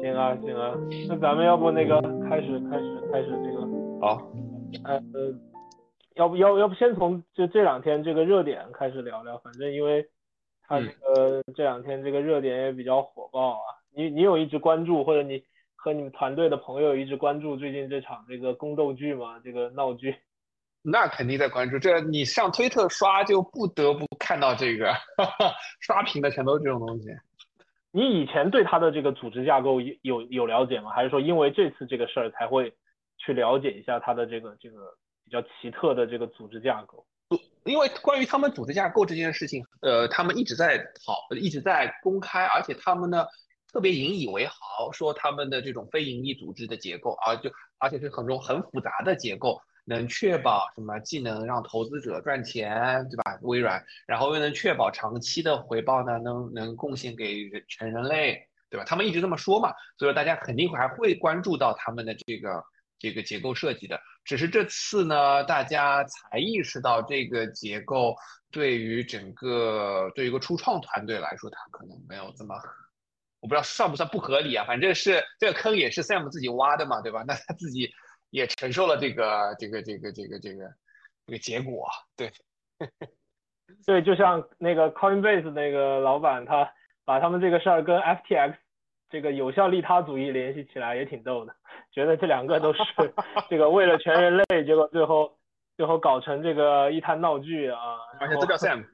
行啊行啊，那咱们要不那个开始开始开始这个。好，呃，要不要要不先从就这两天这个热点开始聊聊，反正因为他这个这两天这个热点也比较火爆啊，你你有一直关注或者你和你们团队的朋友一直关注最近这场这个宫斗剧吗？这个闹剧？那肯定在关注，这你上推特刷就不得不看到这个，刷屏的全都是这种东西。你以前对他的这个组织架构有有有了解吗？还是说因为这次这个事儿才会去了解一下他的这个这个比较奇特的这个组织架构？因为关于他们组织架构这件事情，呃，他们一直在讨，一直在公开，而且他们呢特别引以为豪，说他们的这种非盈利组织的结构啊，就而且是很多很复杂的结构。能确保什么？既能让投资者赚钱，对吧？微软，然后又能确保长期的回报呢？能能贡献给全人类，对吧？他们一直这么说嘛，所以说大家肯定还会关注到他们的这个这个结构设计的。只是这次呢，大家才意识到这个结构对于整个对于一个初创团队来说，它可能没有这么，我不知道算不算不合理啊？反正是这个坑也是 Sam 自己挖的嘛，对吧？那他自己。也承受了这个这个这个这个这个这个结果，对，对，就像那个 Coinbase 那个老板，他把他们这个事儿跟 FTX 这个有效利他主义联系起来，也挺逗的，觉得这两个都是 这个为了全人类，结果最后最后搞成这个一滩闹剧啊，而且都叫 Sam，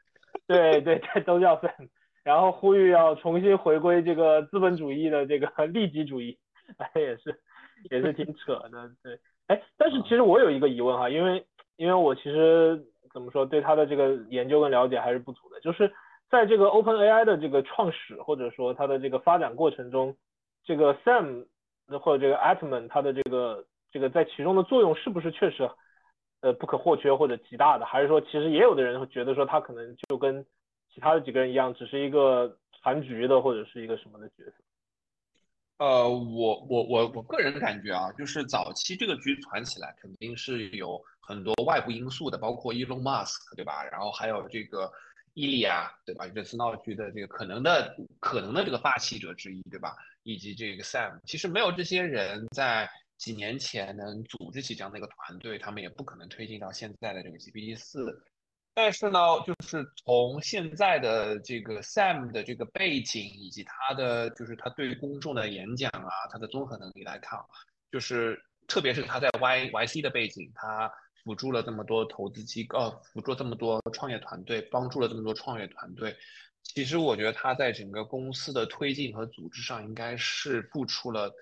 对对对，都叫 Sam，然后呼吁要重新回归这个资本主义的这个利己主义，哎，也是。也是挺 扯的，对，哎，但是其实我有一个疑问哈，因为因为我其实怎么说，对他的这个研究跟了解还是不足的，就是在这个 Open AI 的这个创始或者说它的这个发展过程中，这个 Sam 或者这个 Atman 它的这个这个在其中的作用是不是确实呃不可或缺或者极大的，还是说其实也有的人会觉得说他可能就跟其他的几个人一样，只是一个残局的或者是一个什么的角色？呃，我我我我个人感觉啊，就是早期这个局传起来肯定是有很多外部因素的，包括 Elon Musk 对吧？然后还有这个伊利亚对吧？这次闹剧的这个可能的可能的这个发起者之一对吧？以及这个 Sam，其实没有这些人在几年前能组织起这样的一个团队，他们也不可能推进到现在的这个 GPT 四。但是呢，就是从现在的这个 Sam 的这个背景，以及他的就是他对公众的演讲啊，他的综合能力来看，就是特别是他在 Y YC 的背景，他辅助了这么多投资机构，辅助这么多创业团队，帮助了这么多创业团队。其实我觉得他在整个公司的推进和组织上，应该是付出了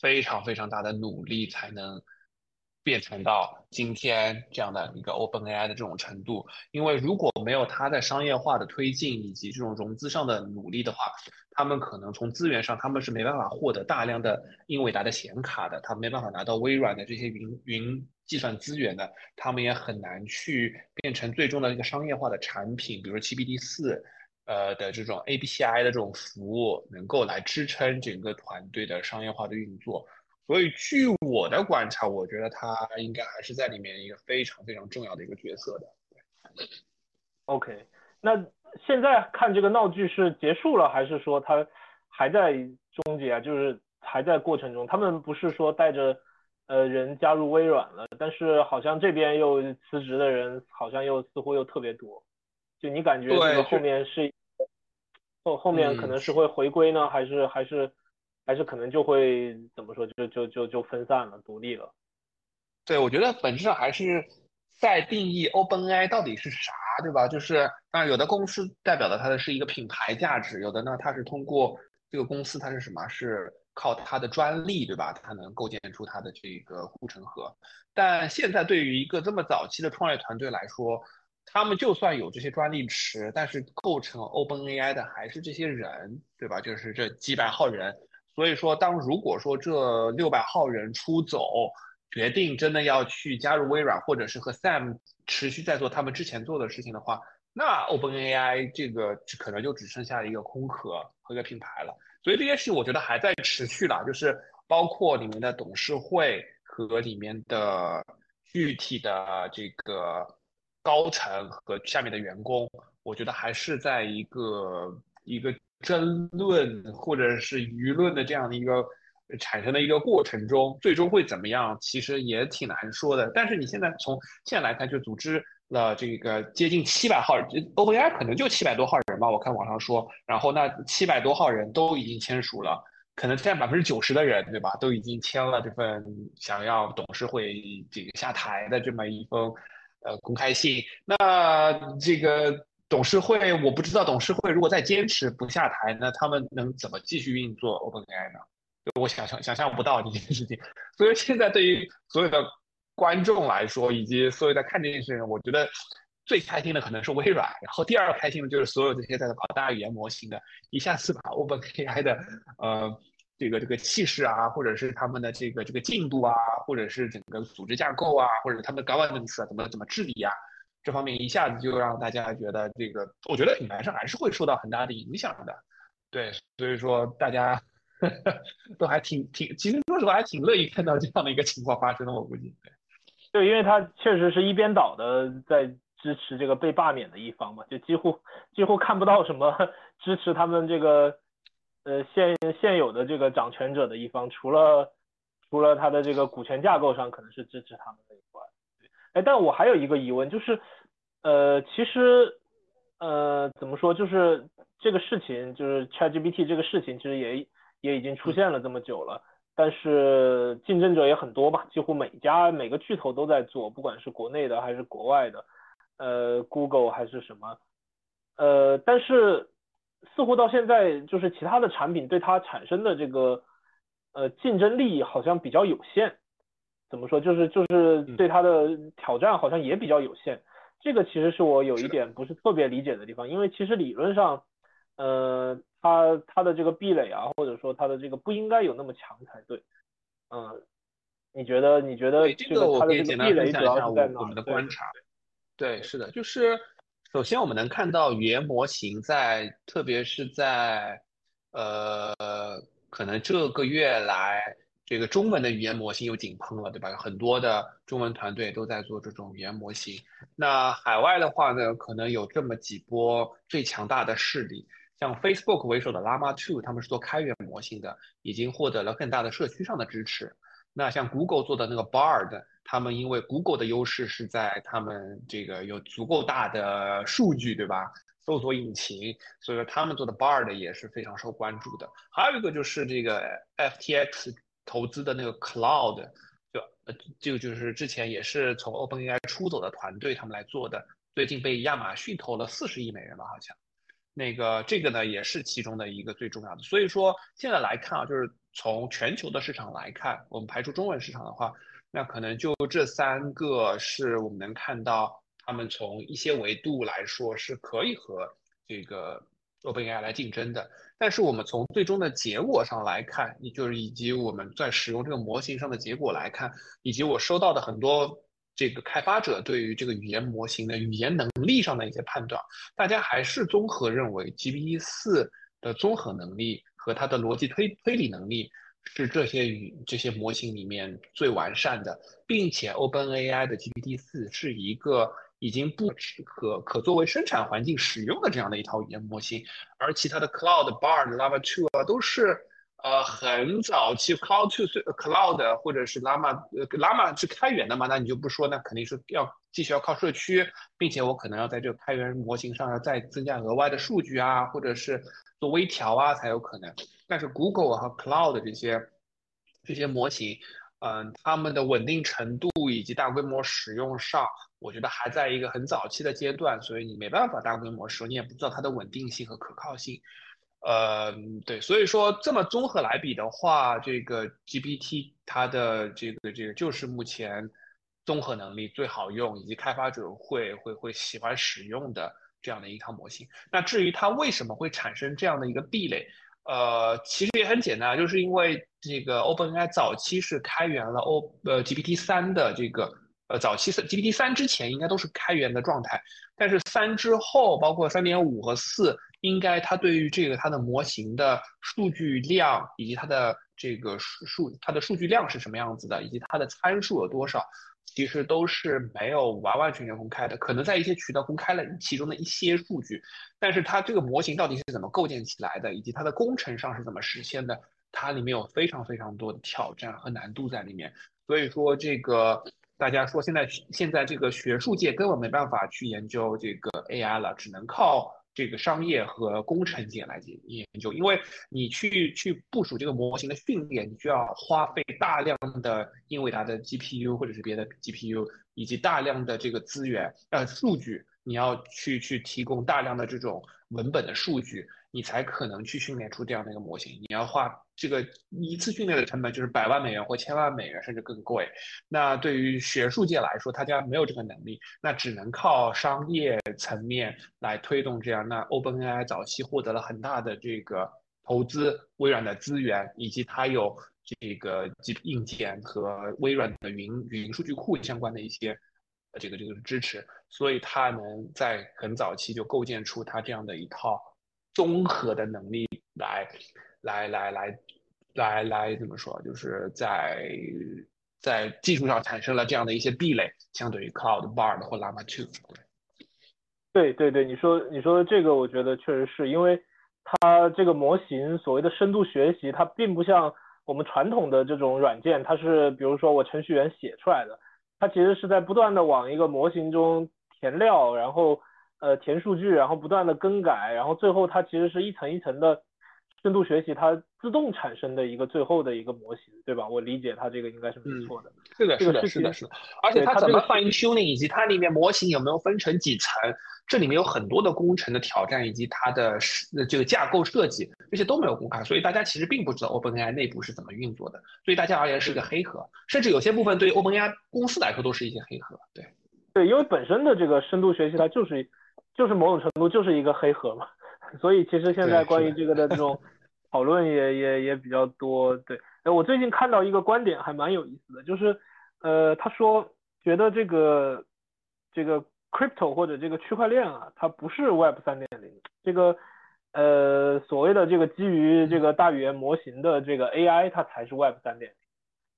非常非常大的努力，才能。变成到今天这样的一个 Open AI 的这种程度，因为如果没有它在商业化的推进以及这种融资上的努力的话，他们可能从资源上他们是没办法获得大量的英伟达的显卡的，他没办法拿到微软的这些云云计算资源的，他们也很难去变成最终的一个商业化的产品，比如 GPT 四，呃的这种 API 的这种服务，能够来支撑整个团队的商业化的运作。所以，据我的观察，我觉得他应该还是在里面一个非常非常重要的一个角色的。OK，那现在看这个闹剧是结束了，还是说他还在终结啊？就是还在过程中？他们不是说带着呃人加入微软了，但是好像这边又辞职的人好像又似乎又特别多。就你感觉这个后面是后后面可能是会回归呢，还是还是？还是可能就会怎么说，就就就就分散了，独立了。对，我觉得本质上还是在定义 OpenAI 到底是啥，对吧？就是当然有的公司代表的它的是一个品牌价值，有的呢它是通过这个公司它是什么？是靠它的专利，对吧？它能构建出它的这个护城河。但现在对于一个这么早期的创业团队来说，他们就算有这些专利池，但是构成 OpenAI 的还是这些人，对吧？就是这几百号人。所以说，当如果说这六百号人出走，决定真的要去加入微软，或者是和 Sam 持续在做他们之前做的事情的话，那 OpenAI 这个可能就只剩下一个空壳和一个品牌了。所以这件事情我觉得还在持续了，就是包括里面的董事会和里面的具体的这个高层和下面的员工，我觉得还是在一个一个争论或者是舆论的这样的一个产生的一个过程中，最终会怎么样，其实也挺难说的。但是你现在从现在来看，就组织了这个接近七百号，OpenAI 可能就七百多号人吧，我看网上说，然后那七百多号人都已经签署了。可能现在百分之九十的人，对吧，都已经签了这份想要董事会这个下台的这么一封呃公开信。那这个董事会，我不知道董事会如果再坚持不下台，那他们能怎么继续运作 OpenAI 呢？我想象想象不到这件事情。所以现在对于所有的观众来说，以及所有在看这件事情，我觉得。最开心的可能是微软，然后第二开心的就是所有这些在搞大语言模型的，一下子把 OpenAI 的呃这个这个气势啊，或者是他们的这个这个进度啊，或者是整个组织架构啊，或者他们的 governance 啊，怎么怎么治理啊，这方面一下子就让大家觉得这个，我觉得品牌上还是会受到很大的影响的。对，所以说大家 都还挺挺，其实说实话还挺乐意看到这样的一个情况发生的，我估计。对，对，因为它确实是一边倒的在。支持这个被罢免的一方嘛，就几乎几乎看不到什么 支持他们这个呃现现有的这个掌权者的一方，除了除了他的这个股权架构上可能是支持他们的。哎，但我还有一个疑问，就是呃其实呃怎么说，就是这个事情就是 ChatGPT 这个事情，其实也也已经出现了这么久了，但是竞争者也很多吧，几乎每家每个巨头都在做，不管是国内的还是国外的。呃，Google 还是什么，呃，但是似乎到现在就是其他的产品对它产生的这个呃竞争力好像比较有限，怎么说？就是就是对它的挑战好像也比较有限。这个其实是我有一点不是特别理解的地方，因为其实理论上，呃，它它的这个壁垒啊，或者说它的这个不应该有那么强才对。嗯，你觉得？你觉得这个这个壁垒主要是在哪？我们的观察。对，是的，就是首先我们能看到语言模型在，特别是在呃，可能这个月来，这个中文的语言模型又井喷了，对吧？有很多的中文团队都在做这种语言模型。那海外的话呢，可能有这么几波最强大的势力，像 Facebook 为首的 Llama 2，他们是做开源模型的，已经获得了更大的社区上的支持。那像 Google 做的那个 Bard。他们因为 Google 的优势是在他们这个有足够大的数据，对吧？搜索引擎，所以说他们做的 Bard 也是非常受关注的。还有一个就是这个 FTX 投资的那个 Cloud，就呃就就是之前也是从 OpenAI 出走的团队他们来做的，最近被亚马逊投了四十亿美元吧，好像。那个这个呢也是其中的一个最重要的。所以说现在来看啊，就是从全球的市场来看，我们排除中文市场的话。那可能就这三个是我们能看到，他们从一些维度来说是可以和这个 OpenAI 来竞争的。但是我们从最终的结果上来看，也就是以及我们在使用这个模型上的结果来看，以及我收到的很多这个开发者对于这个语言模型的语言能力上的一些判断，大家还是综合认为 GPT 四的综合能力和它的逻辑推推理能力。是这些语这些模型里面最完善的，并且 OpenAI 的 GPT 四是一个已经不可可作为生产环境使用的这样的一套语言模型，而其他的 Cloud、Bard、Llama 2啊都是呃很早期 Cloud to Cloud 或者是 Llama 呃 Llama 是开源的嘛，那你就不说，那肯定是要继续要靠社区，并且我可能要在这个开源模型上要再增加额外的数据啊，或者是做微调啊才有可能。但是 Google 和 Cloud 这些这些模型，嗯，它们的稳定程度以及大规模使用上，我觉得还在一个很早期的阶段，所以你没办法大规模使用，你也不知道它的稳定性和可靠性。呃，对，所以说这么综合来比的话，这个 GPT 它的这个这个就是目前综合能力最好用，以及开发者会会会喜欢使用的这样的一套模型。那至于它为什么会产生这样的一个壁垒？呃，其实也很简单，就是因为这个 OpenAI 早期是开源了 O 呃 GPT 三的这个呃早期是 GPT 三之前应该都是开源的状态，但是三之后，包括三点五和四，应该它对于这个它的模型的数据量以及它的这个数数它的数据量是什么样子的，以及它的参数有多少，其实都是没有完完全全公开的，可能在一些渠道公开了其中的一些数据，但是它这个模型到底是怎么构建起来的，以及它的工程上是怎么实现的，它里面有非常非常多的挑战和难度在里面。所以说，这个大家说现在现在这个学术界根本没办法去研究这个 AI 了，只能靠。这个商业和工程界来研研究，因为你去去部署这个模型的训练，你需要花费大量的英伟达的 GPU 或者是别的 GPU，以及大量的这个资源呃数据，你要去去提供大量的这种文本的数据。你才可能去训练出这样的一个模型。你要花这个一次训练的成本就是百万美元或千万美元，甚至更贵。那对于学术界来说，他家没有这个能力，那只能靠商业层面来推动这样。那 OpenAI 早期获得了很大的这个投资，微软的资源，以及它有这个硬件和微软的云云数据库相关的一些这个这个支持，所以它能在很早期就构建出它这样的一套。综合的能力来，来来来，来来怎么说？就是在在技术上产生了这样的一些壁垒，相对于 Cloud、Bard 或 Llama 2。对对对，你说你说的这个，我觉得确实是因为它这个模型所谓的深度学习，它并不像我们传统的这种软件，它是比如说我程序员写出来的，它其实是在不断的往一个模型中填料，然后。呃，填数据，然后不断的更改，然后最后它其实是一层一层的深度学习，它自动产生的一个最后的一个模型，对吧？我理解它这个应该是没错的。是的，是的，是的，是的。而且它怎么 fine tuning，以及它里面模型有没有分成几层，这里面有很多的工程的挑战，以及它的这个架构设计，这些都没有公开，所以大家其实并不知道 OpenAI 内部是怎么运作的。对大家而言是个黑盒，甚至有些部分对于 OpenAI 公司来说都是一些黑盒。对，对，因为本身的这个深度学习它就是。就是某种程度就是一个黑盒嘛，所以其实现在关于这个的这种讨论也也也比较多。对，哎，我最近看到一个观点还蛮有意思的，就是呃，他说觉得这个这个 crypto 或者这个区块链啊，它不是 Web 三点零，这个呃所谓的这个基于这个大语言模型的这个 AI 它才是 Web 三点零。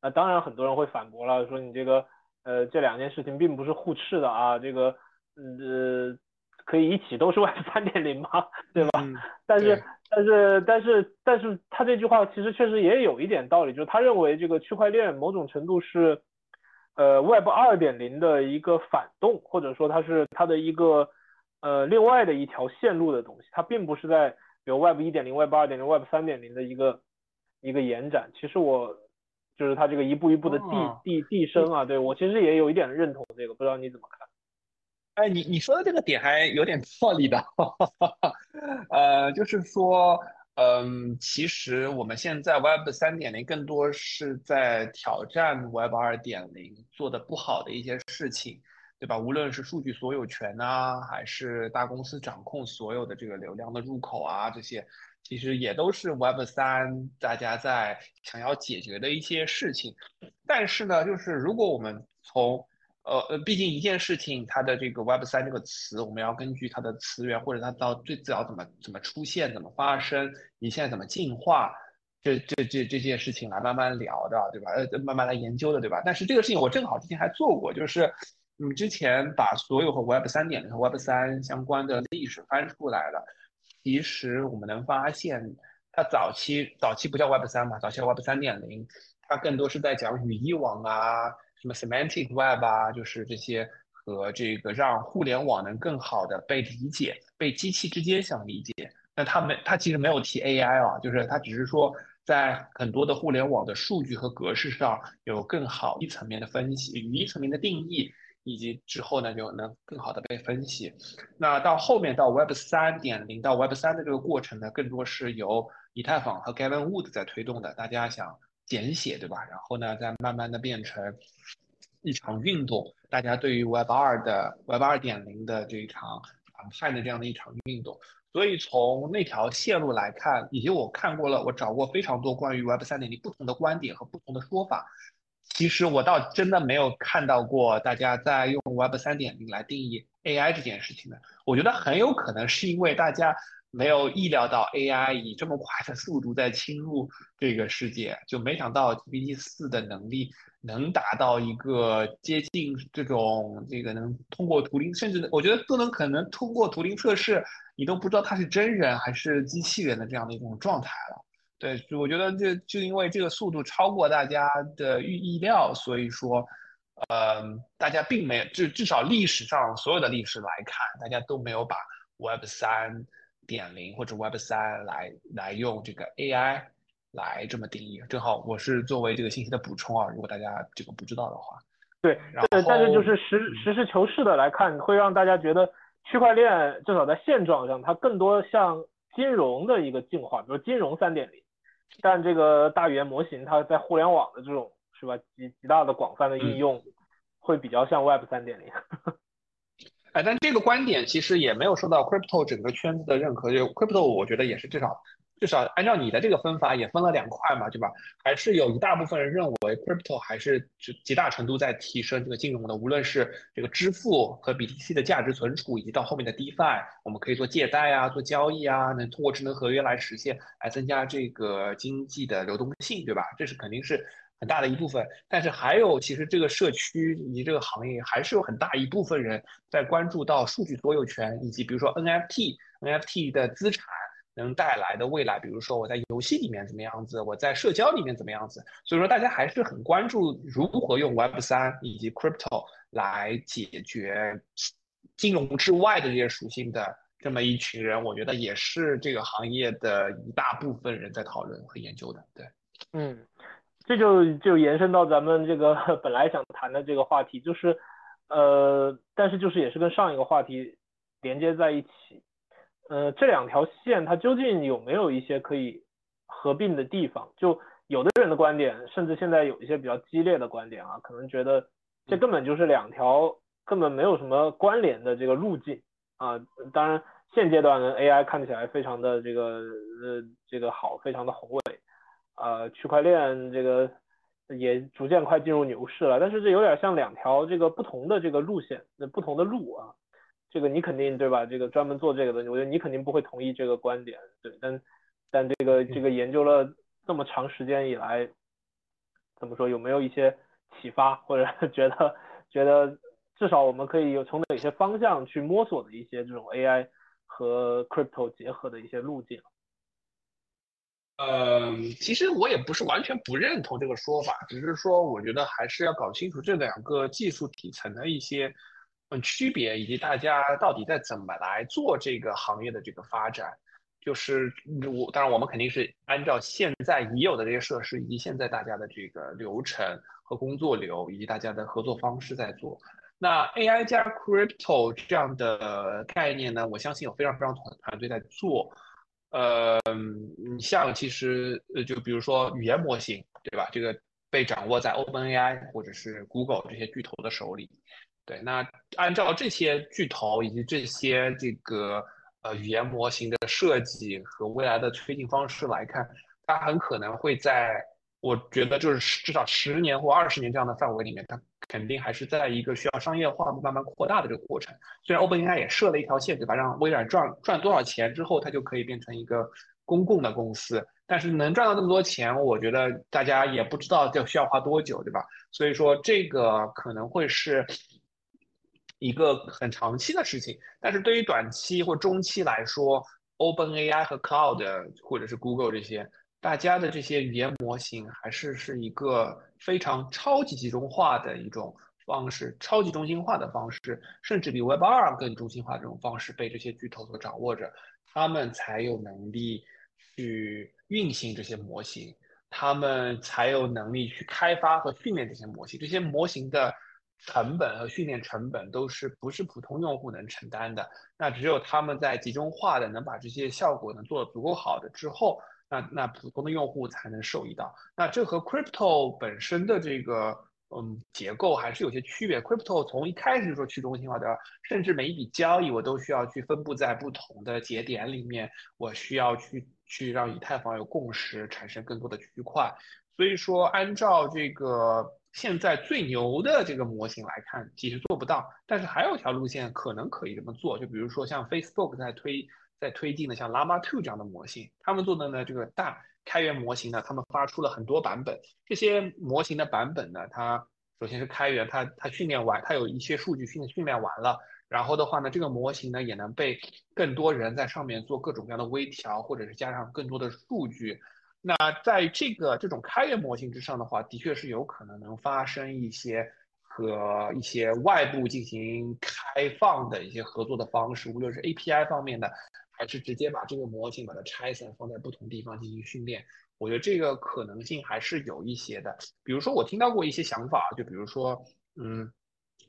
那当然很多人会反驳了，说你这个呃这两件事情并不是互斥的啊，这个呃。可以一起都是 Web 三点零吗？对吧？但是但是但是但是他这句话其实确实也有一点道理，就是他认为这个区块链某种程度是呃 Web 二点零的一个反动，或者说它是它的一个呃另外的一条线路的东西，它并不是在比如 Web 一点零、Web 二点零、Web 三点零的一个一个延展。其实我就是它这个一步一步的递递递升啊，对我其实也有一点认同这个，不知道你怎么看？哎，你你说的这个点还有点道理的，呃，就是说，嗯，其实我们现在 Web 三点零更多是在挑战 Web 二点零做的不好的一些事情，对吧？无论是数据所有权啊，还是大公司掌控所有的这个流量的入口啊，这些其实也都是 Web 三大家在想要解决的一些事情。但是呢，就是如果我们从呃呃，毕竟一件事情，它的这个 Web 三这个词，我们要根据它的词源或者它到最早怎么怎么出现、怎么发生，你现在怎么进化，这这这这件事情来慢慢聊的，对吧？呃，慢慢来研究的，对吧？但是这个事情我正好之前还做过，就是你之前把所有和 Web 三点零和 Web 三相关的历史翻出来了，其实我们能发现，它早期早期不叫 Web 三嘛，早期叫 Web 三点零，它更多是在讲语义网啊。什么 semantic web 啊，就是这些和这个让互联网能更好的被理解，被机器之间相理解。那他没，他其实没有提 AI 啊，就是他只是说在很多的互联网的数据和格式上有更好一层面的分析，语义层面的定义，以及之后呢就能更好的被分析。那到后面到 Web 三点零到 Web 三的这个过程呢，更多是由以太坊和 Gavin Wood 在推动的。大家想。简写对吧？然后呢，再慢慢的变成一场运动，大家对于 Web 二的 Web 二点零的这一场反派的这样的一场运动。所以从那条线路来看，以及我看过了，我找过非常多关于 Web 三点零不同的观点和不同的说法。其实我倒真的没有看到过大家在用 Web 三点零来定义 AI 这件事情的。我觉得很有可能是因为大家没有意料到 AI 以这么快的速度在侵入这个世界，就没想到 GPT 四的能力能达到一个接近这种这个能通过图灵，甚至我觉得都能可能通过图灵测试，你都不知道它是真人还是机器人的这样的一种状态了。对，我觉得这就因为这个速度超过大家的预意料，所以说，呃，大家并没有，至至少历史上所有的历史来看，大家都没有把 Web 三点零或者 Web 三来来用这个 AI 来这么定义。正好我是作为这个信息的补充啊，如果大家这个不知道的话。对，然后，但是就是实实事求是的来看，会让大家觉得区块链至少在现状上，它更多像金融的一个进化，比如金融三点零。但这个大语言模型，它在互联网的这种是吧极极大的广泛的应用，会比较像 Web 三点零。哎，但这个观点其实也没有受到 Crypto 整个圈子的认可。就 Crypto，我觉得也是至少。至少按照你的这个分法，也分了两块嘛，对吧？还是有一大部分人认为，crypto 还是就极大程度在提升这个金融的，无论是这个支付和 BTC 的价值存储，以及到后面的 DeFi，我们可以做借贷啊，做交易啊，能通过智能合约来实现，来增加这个经济的流动性，对吧？这是肯定是很大的一部分。但是还有，其实这个社区以及这个行业，还是有很大一部分人在关注到数据所有权，以及比如说 NFT，NFT 的资产。能带来的未来，比如说我在游戏里面怎么样子，我在社交里面怎么样子，所以说大家还是很关注如何用 Web 三以及 Crypto 来解决金融之外的这些属性的这么一群人，我觉得也是这个行业的一大部分人在讨论和研究的。对，嗯，这就就延伸到咱们这个 本来想谈的这个话题，就是呃，但是就是也是跟上一个话题连接在一起。呃，这两条线它究竟有没有一些可以合并的地方？就有的人的观点，甚至现在有一些比较激烈的观点啊，可能觉得这根本就是两条根本没有什么关联的这个路径啊。当然，现阶段的 AI 看起来非常的这个呃这个好，非常的宏伟呃，区块链这个也逐渐快进入牛市了。但是这有点像两条这个不同的这个路线，那不同的路啊。这个你肯定对吧？这个专门做这个的，我觉得你肯定不会同意这个观点，对。但但这个这个研究了这么长时间以来，怎么说有没有一些启发，或者 觉得觉得至少我们可以有从哪些方向去摸索的一些这种 AI 和 crypto 结合的一些路径？嗯，其实我也不是完全不认同这个说法，只是说我觉得还是要搞清楚这两个技术底层的一些。嗯，区别以及大家到底在怎么来做这个行业的这个发展，就是我当然我们肯定是按照现在已有的这些设施以及现在大家的这个流程和工作流以及大家的合作方式在做。那 AI 加 Crypto 这样的概念呢，我相信有非常非常团团队在做。呃，你像其实呃，就比如说语言模型，对吧？这个被掌握在 OpenAI 或者是 Google 这些巨头的手里。对，那按照这些巨头以及这些这个呃语言模型的设计和未来的推进方式来看，它很可能会在我觉得就是至少十年或二十年这样的范围里面，它肯定还是在一个需要商业化慢慢扩大的这个过程。虽然 OpenAI 也设了一条线，对吧？让微软赚赚多少钱之后，它就可以变成一个公共的公司，但是能赚到那么多钱，我觉得大家也不知道要需要花多久，对吧？所以说这个可能会是。一个很长期的事情，但是对于短期或中期来说，OpenAI 和 Cloud 或者是 Google 这些，大家的这些语言模型还是是一个非常超级集中化的一种方式，超级中心化的方式，甚至比 Web 二更中心化这种方式被这些巨头所掌握着，他们才有能力去运行这些模型，他们才有能力去开发和训练这些模型，这些模型的。成本和训练成本都是不是普通用户能承担的？那只有他们在集中化的能把这些效果能做得足够好的之后，那那普通的用户才能受益到。那这和 crypto 本身的这个嗯结构还是有些区别。crypto 从一开始就说去中心化的，甚至每一笔交易我都需要去分布在不同的节点里面，我需要去去让以太坊有共识，产生更多的区块。所以说，按照这个。现在最牛的这个模型来看，其实做不到。但是还有一条路线可能可以这么做，就比如说像 Facebook 在推在推进的像 Llama 2这样的模型，他们做的呢这个大开源模型呢，他们发出了很多版本。这些模型的版本呢，它首先是开源，它它训练完，它有一些数据训训练完了，然后的话呢，这个模型呢也能被更多人在上面做各种各样的微调，或者是加上更多的数据。那在这个这种开源模型之上的话，的确是有可能能发生一些和一些外部进行开放的一些合作的方式，无论是 API 方面的，还是直接把这个模型把它拆散放在不同地方进行训练。我觉得这个可能性还是有一些的。比如说，我听到过一些想法，就比如说，嗯，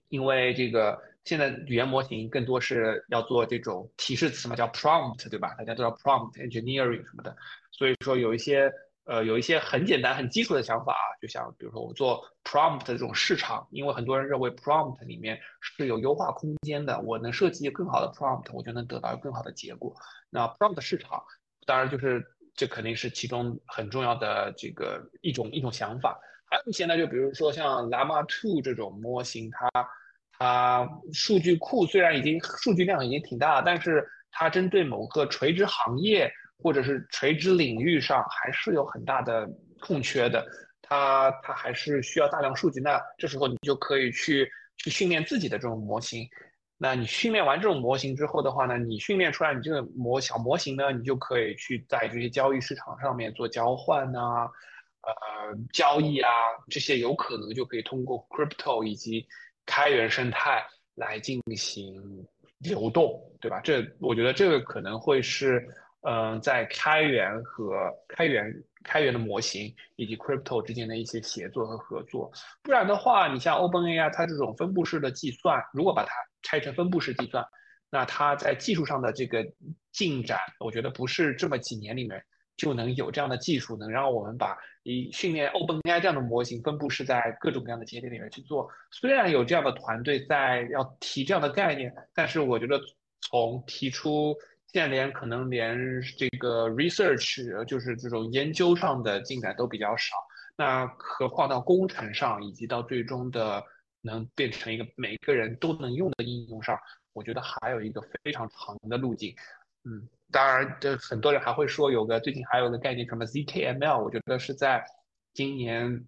因为这个现在语言模型更多是要做这种提示词嘛，叫 prompt，对吧？大家都知道 prompt engineering 什么的。所以说有一些呃有一些很简单很基础的想法啊，就像比如说我做 prompt 这种市场，因为很多人认为 prompt 里面是有优化空间的，我能设计更好的 prompt，我就能得到更好的结果。那 prompt 市场当然就是这肯定是其中很重要的这个一种一种想法。还有一些呢，就比如说像 Llama 2这种模型，它它数据库虽然已经数据量已经挺大，但是它针对某个垂直行业。或者是垂直领域上还是有很大的空缺的，它它还是需要大量数据。那这时候你就可以去去训练自己的这种模型。那你训练完这种模型之后的话呢，你训练出来你这个模小模型呢，你就可以去在这些交易市场上面做交换啊，呃，交易啊，这些有可能就可以通过 crypto 以及开源生态来进行流动，对吧？这我觉得这个可能会是。嗯，在开源和开源开源的模型以及 crypto 之间的一些协作和合作，不然的话，你像 OpenAI 它这种分布式的计算，如果把它拆成分布式计算，那它在技术上的这个进展，我觉得不是这么几年里面就能有这样的技术，能让我们把一训练 OpenAI 这样的模型分布式在各种各样的节点里面去做。虽然有这样的团队在要提这样的概念，但是我觉得从提出现在连可能连这个 research 就是这种研究上的进展都比较少，那何况到工程上，以及到最终的能变成一个每个人都能用的应用上，我觉得还有一个非常长的路径。嗯，当然，这很多人还会说有个最近还有个概念什么 zkML，我觉得是在今年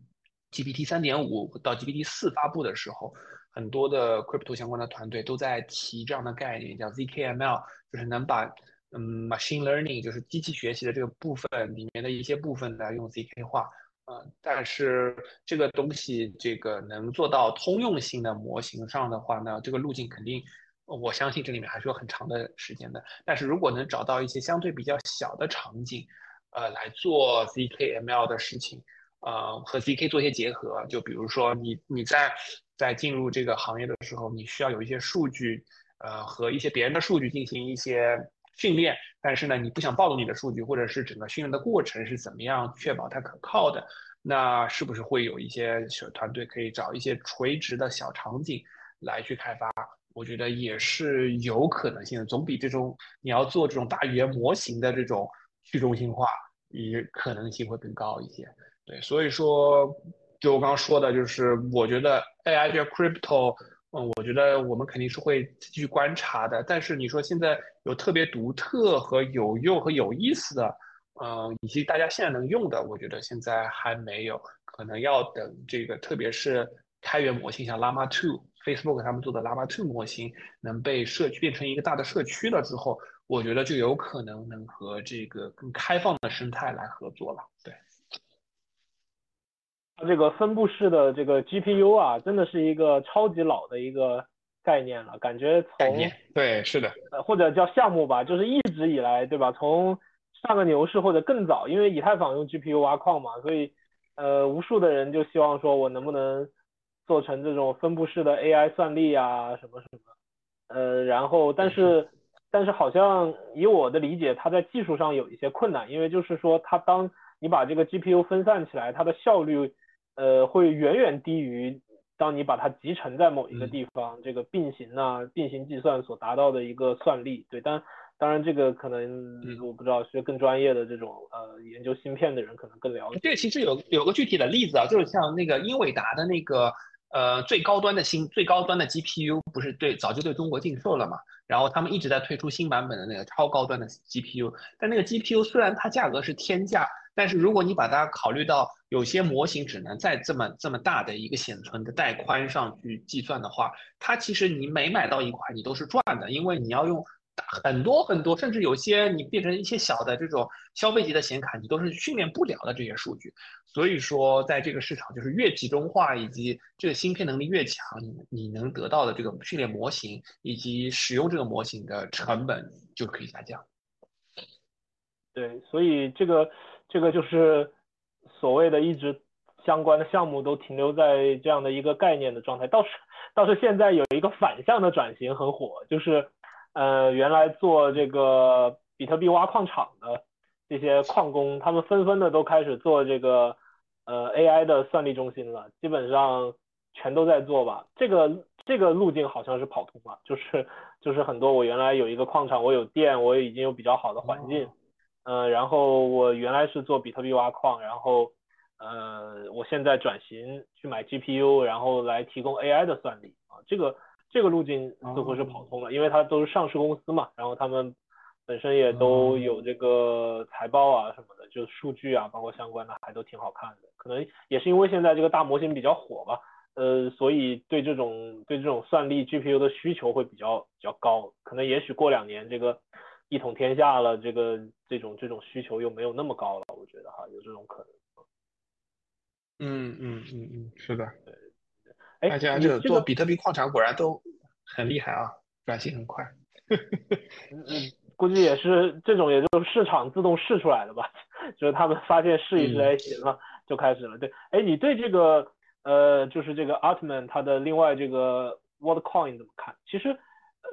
GPT 三点五到 GPT 四发布的时候。很多的 crypto 相关的团队都在提这样的概念，叫 zkML，就是能把嗯 machine learning，就是机器学习的这个部分里面的一些部分呢用 zk 化，呃，但是这个东西这个能做到通用性的模型上的话呢，这个路径肯定，我相信这里面还是有很长的时间的。但是如果能找到一些相对比较小的场景，呃，来做 zkML 的事情，呃，和 zk 做一些结合，就比如说你你在在进入这个行业的时候，你需要有一些数据，呃，和一些别人的数据进行一些训练。但是呢，你不想暴露你的数据，或者是整个训练的过程是怎么样确保它可靠的？那是不是会有一些小团队可以找一些垂直的小场景来去开发？我觉得也是有可能性的，总比这种你要做这种大语言模型的这种去中心化，也可能性会更高一些。对，所以说。就我刚刚说的，就是我觉得 AI 这 crypto，嗯，我觉得我们肯定是会继续观察的。但是你说现在有特别独特和有用和有意思的，嗯，以及大家现在能用的，我觉得现在还没有，可能要等这个，特别是开源模型，像 Llama 2、Facebook 他们做的 Llama 2模型能被社区变成一个大的社区了之后，我觉得就有可能能和这个更开放的生态来合作了。对。这个分布式的这个 GPU 啊，真的是一个超级老的一个概念了，感觉从对是的，呃或者叫项目吧，就是一直以来对吧？从上个牛市或者更早，因为以太坊用 GPU 挖矿嘛，所以呃无数的人就希望说我能不能做成这种分布式的 AI 算力啊什么什么，呃然后但是但是好像以我的理解，它在技术上有一些困难，因为就是说它当你把这个 GPU 分散起来，它的效率。呃，会远远低于当你把它集成在某一个地方，这个并行啊，并行计算所达到的一个算力。对，但当然这个可能我不知道，学更专业的这种呃研究芯片的人可能更了解。这个其实有有个具体的例子啊，就是像那个英伟达的那个呃最高端的新最高端的 GPU 不是对早就对中国禁售了嘛？然后他们一直在推出新版本的那个超高端的 GPU，但那个 GPU 虽然它价格是天价。但是如果你把它考虑到有些模型只能在这么这么大的一个显存的带宽上去计算的话，它其实你每买到一块你都是赚的，因为你要用很多很多，甚至有些你变成一些小的这种消费级的显卡，你都是训练不了的这些数据。所以说，在这个市场就是越集中化以及这个芯片能力越强，你你能得到的这个训练模型以及使用这个模型的成本就可以下降。对，所以这个。这个就是所谓的一直相关的项目都停留在这样的一个概念的状态，倒是倒是现在有一个反向的转型很火，就是呃原来做这个比特币挖矿场的这些矿工，他们纷纷的都开始做这个呃 AI 的算力中心了，基本上全都在做吧。这个这个路径好像是跑通了，就是就是很多我原来有一个矿场，我有电，我已经有比较好的环境。呃，然后我原来是做比特币挖矿，然后呃，我现在转型去买 GPU，然后来提供 AI 的算力啊，这个这个路径似乎是跑通了，因为它都是上市公司嘛，然后他们本身也都有这个财报啊什么的，就数据啊，包括相关的还都挺好看的，可能也是因为现在这个大模型比较火吧，呃，所以对这种对这种算力 GPU 的需求会比较比较高，可能也许过两年这个。一统天下了，这个这种这种需求又没有那么高了，我觉得哈，有这种可能。嗯嗯嗯嗯，是的。对对。大家这做比特币矿产果然都很厉害啊，转型很快。嗯嗯，估计也是这种，也就是市场自动试出来的吧，就是他们发现试一试，哎行了，就开始了。对，哎，你对这个呃，就是这个 Altman 它的另外这个 WorldCoin 怎么看？其实。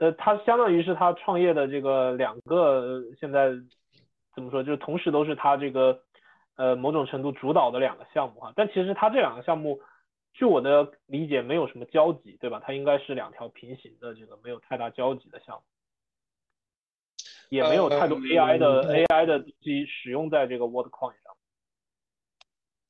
呃，他相当于是他创业的这个两个，现在怎么说，就是同时都是他这个呃某种程度主导的两个项目哈。但其实他这两个项目，据我的理解没有什么交集，对吧？它应该是两条平行的这个没有太大交集的项目，也没有太多 AI 的 AI 的东西使用在这个 WorldCoin 上。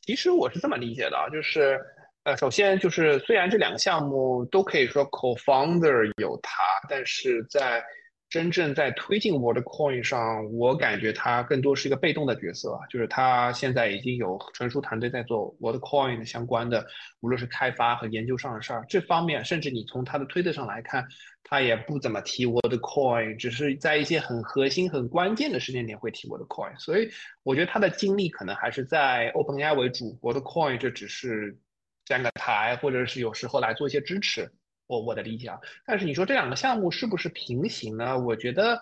其实我是这么理解的啊，就是。呃，首先就是虽然这两个项目都可以说 co-founder 有他，但是在真正在推进 WorldCoin 上，我感觉他更多是一个被动的角色。就是他现在已经有成熟团队在做 WorldCoin 相关的，无论是开发和研究上的事儿。这方面，甚至你从他的推特上来看，他也不怎么提 WorldCoin，只是在一些很核心、很关键的时间点会提 WorldCoin。所以我觉得他的精力可能还是在 OpenAI 为主，WorldCoin 这只是。站个台，或者是有时候来做一些支持，我我的理解啊。但是你说这两个项目是不是平行呢？我觉得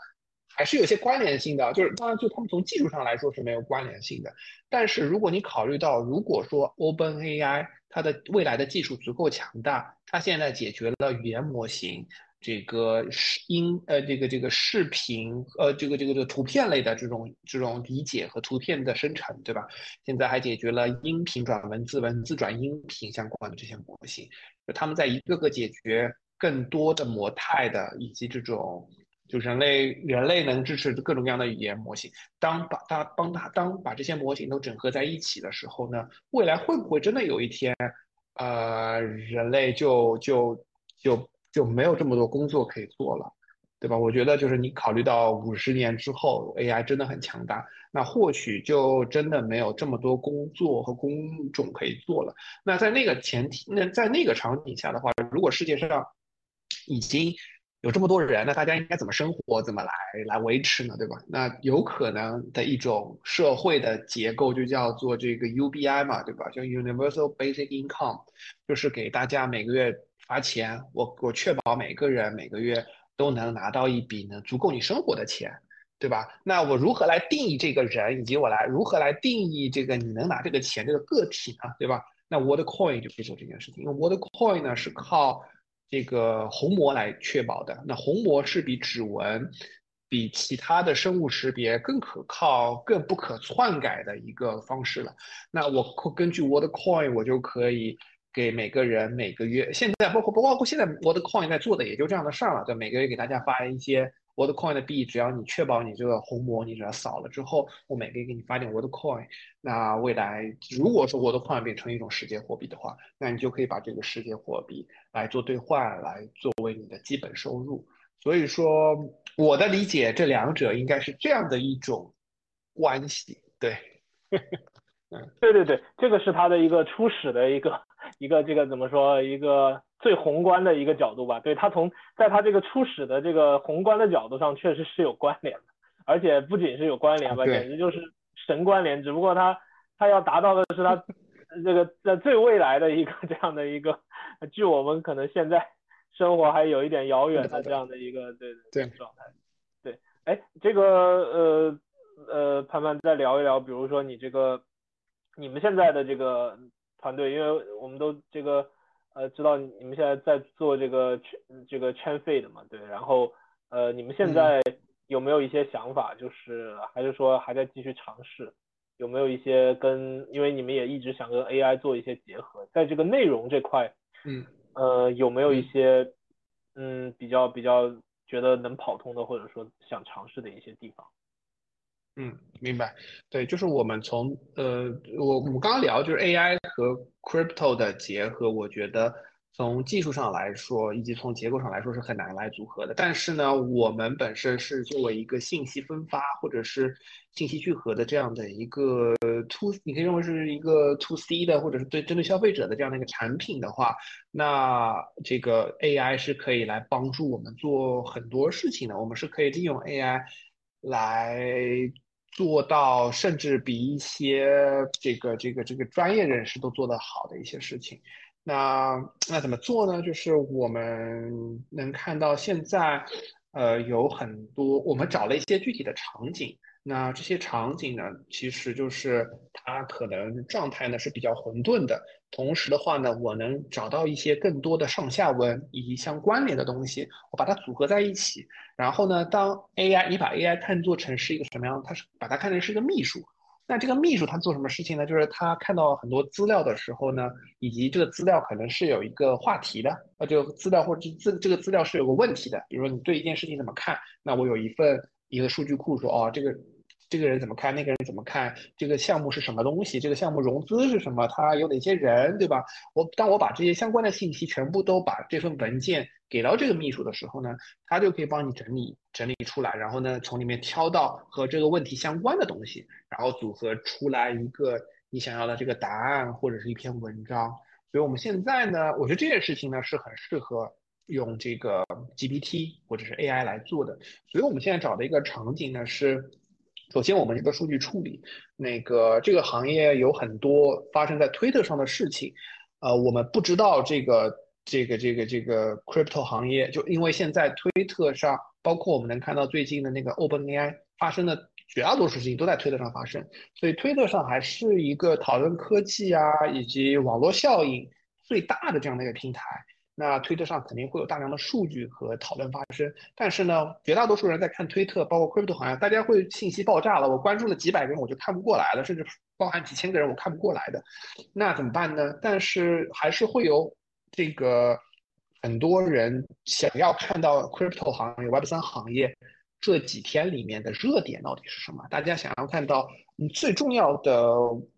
还是有些关联性的。就是当然，就他们从技术上来说是没有关联性的。但是如果你考虑到，如果说 OpenAI 它的未来的技术足够强大，它现在解决了语言模型。这个视音呃，这个这个视频呃，这个这个这个图片类的这种这种理解和图片的生成，对吧？现在还解决了音频转文字、文字转音频相关的这些模型，就他们在一个个解决更多的模态的，以及这种就人类人类能支持的各种各样的语言模型。当把它帮他当把这些模型都整合在一起的时候呢，未来会不会真的有一天，呃，人类就就就就没有这么多工作可以做了，对吧？我觉得就是你考虑到五十年之后 AI 真的很强大，那或许就真的没有这么多工作和工种可以做了。那在那个前提，那在那个场景下的话，如果世界上已经有这么多人，那大家应该怎么生活，怎么来来维持呢？对吧？那有可能的一种社会的结构就叫做这个 UBI 嘛，对吧？叫 Universal Basic Income，就是给大家每个月。拿钱，我我确保每个人每个月都能拿到一笔能足够你生活的钱，对吧？那我如何来定义这个人，以及我来如何来定义这个你能拿这个钱这个个体呢，对吧？那 WorldCoin 就可以做这件事情，因为 WorldCoin 呢是靠这个虹膜来确保的，那虹膜是比指纹、比其他的生物识别更可靠、更不可篡改的一个方式了。那我根据 WorldCoin 我就可以。给每个人每个月，现在包括不包括现在我的 coin 在做的也就这样的事儿了，对每个月给大家发一些 WorldCoin 的币，只要你确保你这个红膜你只要扫了之后，我每个月给你发点 WorldCoin。那未来如果说 WorldCoin 变成一种世界货币的话，那你就可以把这个世界货币来做兑换，来作为你的基本收入。所以说，我的理解，这两者应该是这样的一种关系。对，嗯，对对对，这个是他的一个初始的一个一个这个怎么说一个。最宏观的一个角度吧，对他从在他这个初始的这个宏观的角度上，确实是有关联的，而且不仅是有关联吧，简直就是神关联。只不过他他要达到的是他 这个在最未来的一个这样的一个，距我们可能现在生活还有一点遥远的这样的一个对对状态。对，哎，这个呃呃，潘潘再聊一聊，比如说你这个你们现在的这个团队，因为我们都这个。呃，知道你们现在在做这个圈这个圈费的嘛？对，然后呃，你们现在有没有一些想法？就是还是说还在继续尝试？有没有一些跟，因为你们也一直想跟 AI 做一些结合，在这个内容这块，嗯，呃，有没有一些嗯比较比较觉得能跑通的，或者说想尝试的一些地方？嗯，明白。对，就是我们从呃，我我们刚刚聊就是 AI 和 crypto 的结合，我觉得从技术上来说，以及从结构上来说是很难来组合的。但是呢，我们本身是作为一个信息分发或者是信息聚合的这样的一个 to，你可以认为是一个 to C 的，或者是对针对消费者的这样的一个产品的话，那这个 AI 是可以来帮助我们做很多事情的。我们是可以利用 AI 来。做到甚至比一些这个这个这个专业人士都做得好的一些事情，那那怎么做呢？就是我们能看到现在，呃，有很多我们找了一些具体的场景。那这些场景呢，其实就是它可能状态呢是比较混沌的。同时的话呢，我能找到一些更多的上下文以及相关联的东西，我把它组合在一起。然后呢，当 AI 你把 AI 看作成是一个什么样？它是把它看成是一个秘书。那这个秘书他做什么事情呢？就是他看到很多资料的时候呢，以及这个资料可能是有一个话题的，那就资料或者资这个资料是有个问题的。比如说你对一件事情怎么看？那我有一份一个数据库说，哦，这个。这个人怎么看？那个人怎么看？这个项目是什么东西？这个项目融资是什么？他有哪些人，对吧？我当我把这些相关的信息全部都把这份文件给到这个秘书的时候呢，他就可以帮你整理整理出来，然后呢，从里面挑到和这个问题相关的东西，然后组合出来一个你想要的这个答案或者是一篇文章。所以我们现在呢，我觉得这件事情呢是很适合用这个 GPT 或者是 AI 来做的。所以我们现在找的一个场景呢是。首先，我们这个数据处理，那个这个行业有很多发生在推特上的事情，呃，我们不知道这个这个这个这个 crypto 行业，就因为现在推特上，包括我们能看到最近的那个 OpenAI 发生的绝大多数事情都在推特上发生，所以推特上还是一个讨论科技啊以及网络效应最大的这样的一个平台。那推特上肯定会有大量的数据和讨论发生，但是呢，绝大多数人在看推特，包括 crypto 行业，大家会信息爆炸了。我关注了几百个人，我就看不过来了，甚至包含几千个人，我看不过来的。那怎么办呢？但是还是会有这个很多人想要看到 crypto 行业、Web 三行业这几天里面的热点到底是什么？大家想要看到最重要的。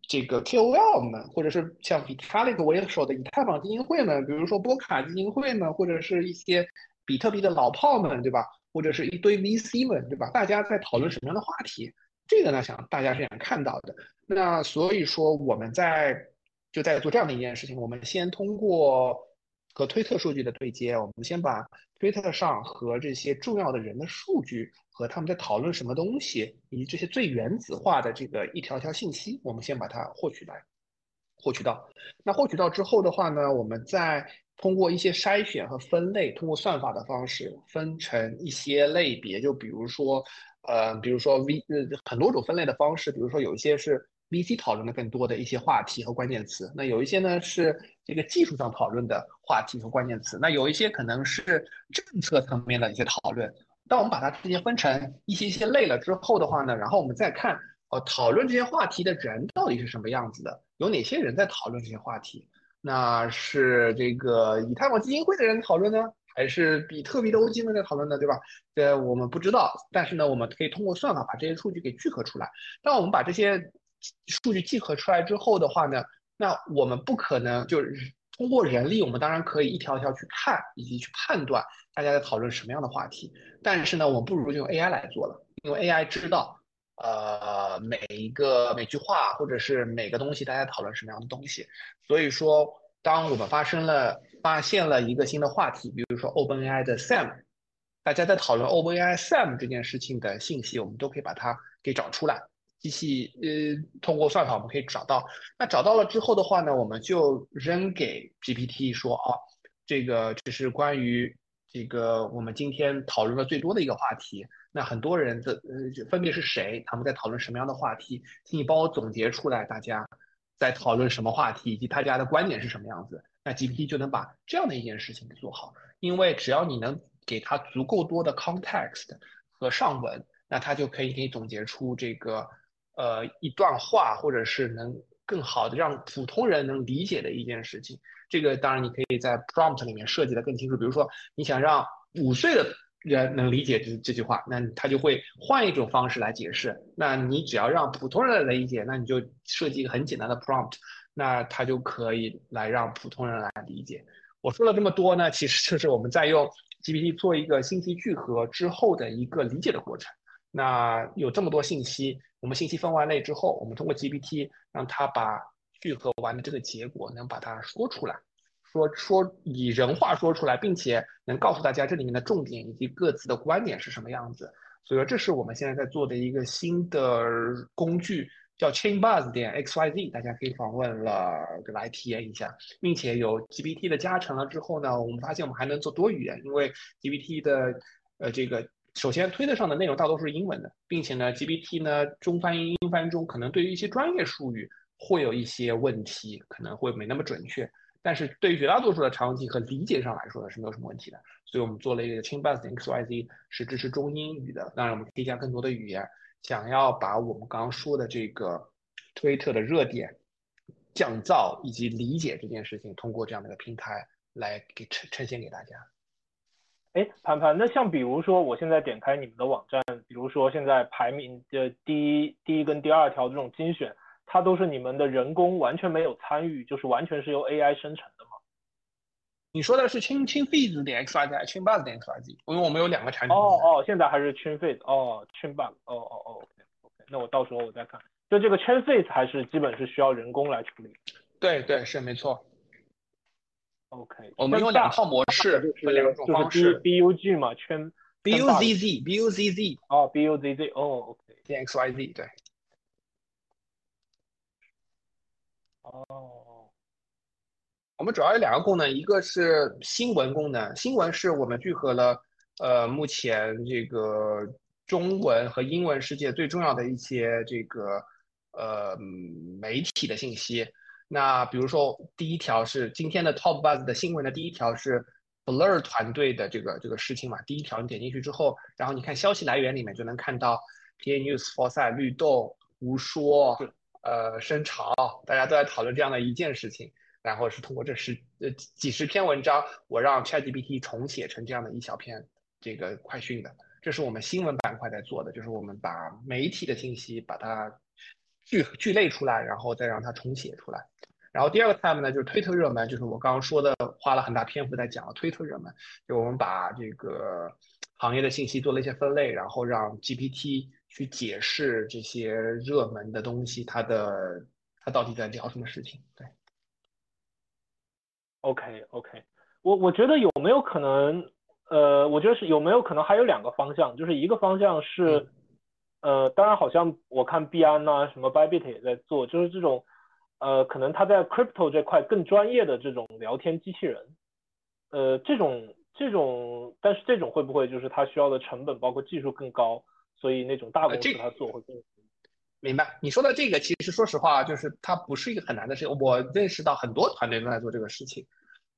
这个 KOL 们，或者是像 Vitalik 为首的以太坊基金会们，比如说波卡基金会们，或者是一些比特币的老炮们，对吧？或者是一堆 VC 们，对吧？大家在讨论什么样的话题？这个呢，想大家是想看到的。那所以说，我们在就在做这样的一件事情，我们先通过和推特数据的对接，我们先把推特上和这些重要的人的数据。和他们在讨论什么东西，以及这些最原子化的这个一条条信息，我们先把它获取来，获取到。那获取到之后的话呢，我们再通过一些筛选和分类，通过算法的方式分成一些类别。就比如说，呃，比如说 V 呃很多种分类的方式，比如说有一些是 VC 讨论的更多的一些话题和关键词，那有一些呢是这个技术上讨论的话题和关键词，那有一些可能是政策层面的一些讨论。当我们把它这些分成一些一些类了之后的话呢，然后我们再看，呃，讨论这些话题的人到底是什么样子的？有哪些人在讨论这些话题？那是这个以太坊基金会的人讨论呢，还是比特币的 OG 们在讨论呢，对吧？这我们不知道，但是呢，我们可以通过算法把这些数据给聚合出来。当我们把这些数据集合出来之后的话呢，那我们不可能就是通过人力，我们当然可以一条一条去看以及去判断大家在讨论什么样的话题，但是呢，我们不如用 AI 来做了，因为 AI 知道。呃，每一个每句话或者是每个东西，大家讨论什么样的东西？所以说，当我们发生了发现了一个新的话题，比如说 OpenAI 的 Sam，大家在讨论 OpenAI Sam 这件事情的信息，我们都可以把它给找出来。机器呃，通过算法我们可以找到。那找到了之后的话呢，我们就扔给 GPT 说啊，这个这是关于这个我们今天讨论的最多的一个话题。那很多人的呃分别是谁？他们在讨论什么样的话题？请你帮我总结出来，大家在讨论什么话题，以及大家的观点是什么样子。那 GPT 就能把这样的一件事情给做好。因为只要你能给它足够多的 context 和上文，那它就可以给你总结出这个呃一段话，或者是能更好的让普通人能理解的一件事情。这个当然你可以在 prompt 里面设计的更清楚。比如说你想让五岁的人能理解这这句话，那他就会换一种方式来解释。那你只要让普通人来理解，那你就设计一个很简单的 prompt，那他就可以来让普通人来理解。我说了这么多呢，其实就是我们在用 GPT 做一个信息聚合之后的一个理解的过程。那有这么多信息，我们信息分完类之后，我们通过 GPT 让它把聚合完的这个结果能把它说出来。说说以人话说出来，并且能告诉大家这里面的重点以及各自的观点是什么样子。所以说，这是我们现在在做的一个新的工具，叫 ChainBuzz 点 XYZ，大家可以访问了来体验一下。并且有 GPT 的加成了之后呢，我们发现我们还能做多语言，因为 GPT 的呃这个首先推特上的内容大多数是英文的，并且呢 GPT 呢中翻英英翻中可能对于一些专业术语会有一些问题，可能会没那么准确。但是对于绝大多数的场景和理解上来说呢，是没有什么问题的。所以我们做了一个 c h i n b u s XYZ，是支持中英语的。当然，我们可以加更多的语言。想要把我们刚刚说的这个推特的热点降噪以及理解这件事情，通过这样的一个平台来给呈呈现给大家。哎，盘盘，那像比如说，我现在点开你们的网站，比如说现在排名的第一、第一跟第二条这种精选。它都是你们的人工完全没有参与，就是完全是由 AI 生成的吗？你说的是清清 feeds 点 xyz 还是清 buzz 点 xyz？因为我们有两个产品。哦哦，现在还是清 feeds 哦，清 buzz 哦哦哦，OK OK，那我到时候我再看。就这个清 feeds 还是基本是需要人工来处理。对对是没错。OK，我们用两套模式和两种方式。bug 嘛，圈 buzz buzz 哦 buzz 哦 OK 点 xyz 对。哦，我们主要有两个功能，一个是新闻功能，新闻是我们聚合了呃目前这个中文和英文世界最重要的一些这个呃媒体的信息。那比如说第一条是今天的 Top Buzz 的新闻的第一条是 Blur 团队的这个这个事情嘛，第一条你点进去之后，然后你看消息来源里面就能看到 PA News、f o r s i 绿豆、无说。呃，深潮，大家都在讨论这样的一件事情，然后是通过这十呃几十篇文章，我让 ChatGPT 重写成这样的一小篇这个快讯的，这是我们新闻板块在做的，就是我们把媒体的信息把它聚聚类出来，然后再让它重写出来。然后第二个 time 呢，就是推特热门，就是我刚刚说的，花了很大篇幅在讲了推特热门，就我们把这个行业的信息做了一些分类，然后让 GPT。去解释这些热门的东西，它的它到底在聊什么事情？对，OK OK，我我觉得有没有可能，呃，我觉得是有没有可能还有两个方向，就是一个方向是，呃，当然好像我看币安呐，什么 Bybit 也在做，就是这种，呃，可能他在 crypto 这块更专业的这种聊天机器人，呃，这种这种，但是这种会不会就是它需要的成本包括技术更高？所以那种大公司它做会更明白。你说的这个其实说实话，就是它不是一个很难的事情。我认识到很多团队都在做这个事情，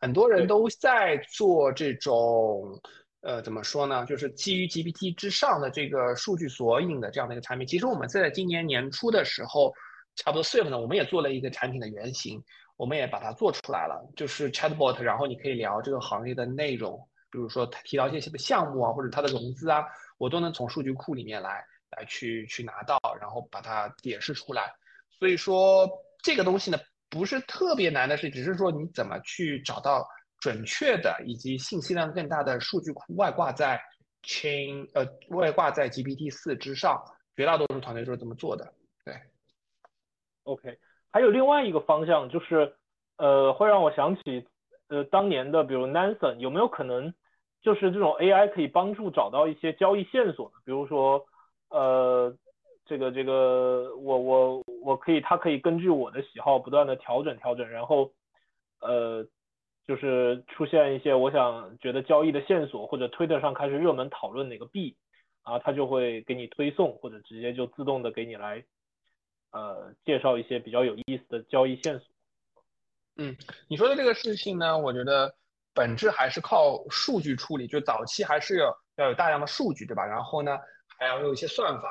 很多人都在做这种呃怎么说呢？就是基于 GPT 之上的这个数据索引的这样的一个产品。其实我们在今年年初的时候，差不多四月份呢，我们也做了一个产品的原型，我们也把它做出来了，就是 Chatbot，然后你可以聊这个行业的内容。比如说提到一些什么项目啊，或者它的融资啊，我都能从数据库里面来来去去拿到，然后把它解释出来。所以说这个东西呢，不是特别难的事，只是说你怎么去找到准确的以及信息量更大的数据库外挂在 Chain 呃外挂在 GPT 四之上，绝大多数团队都是这么做的。对，OK，还有另外一个方向就是，呃，会让我想起，呃，当年的比如 Nansen 有没有可能，就是这种 AI 可以帮助找到一些交易线索比如说，呃。这个这个，我我我可以，它可以根据我的喜好不断的调整调整，然后，呃，就是出现一些我想觉得交易的线索，或者推特上开始热门讨论哪个币，啊，它就会给你推送，或者直接就自动的给你来，呃，介绍一些比较有意思的交易线索。嗯，你说的这个事情呢，我觉得本质还是靠数据处理，就早期还是要要有大量的数据，对吧？然后呢，还要用一些算法。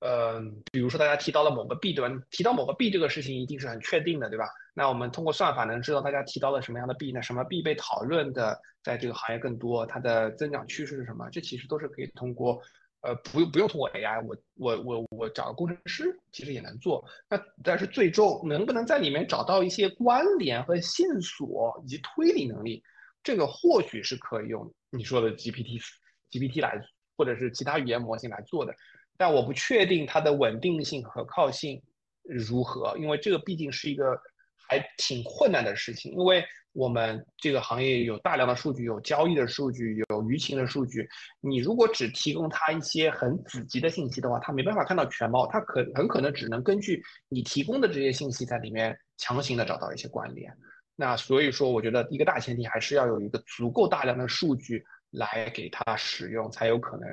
呃，比如说大家提到了某个币，对吧？提到某个币这个事情一定是很确定的，对吧？那我们通过算法能知道大家提到了什么样的币，那什么币被讨论的在这个行业更多，它的增长趋势是什么？这其实都是可以通过，呃，不用不用通过 AI，我我我我找个工程师其实也能做。那但是最终能不能在里面找到一些关联和线索以及推理能力，这个或许是可以用你说的 GPT GPT 来或者是其他语言模型来做的。但我不确定它的稳定性和可靠性如何，因为这个毕竟是一个还挺困难的事情。因为我们这个行业有大量的数据，有交易的数据，有舆情的数据。你如果只提供它一些很子集的信息的话，它没办法看到全貌，它可很可能只能根据你提供的这些信息在里面强行的找到一些关联。那所以说，我觉得一个大前提还是要有一个足够大量的数据来给它使用，才有可能。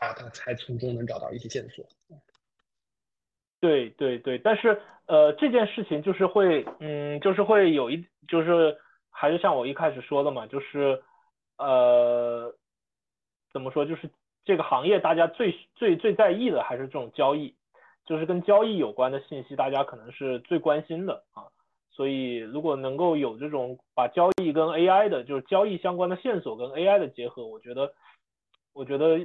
啊，他才从中能找到一些线索。对对对，但是呃，这件事情就是会，嗯，就是会有一，就是还是像我一开始说的嘛，就是呃，怎么说，就是这个行业大家最最最在意的还是这种交易，就是跟交易有关的信息，大家可能是最关心的啊。所以如果能够有这种把交易跟 AI 的，就是交易相关的线索跟 AI 的结合，我觉得，我觉得。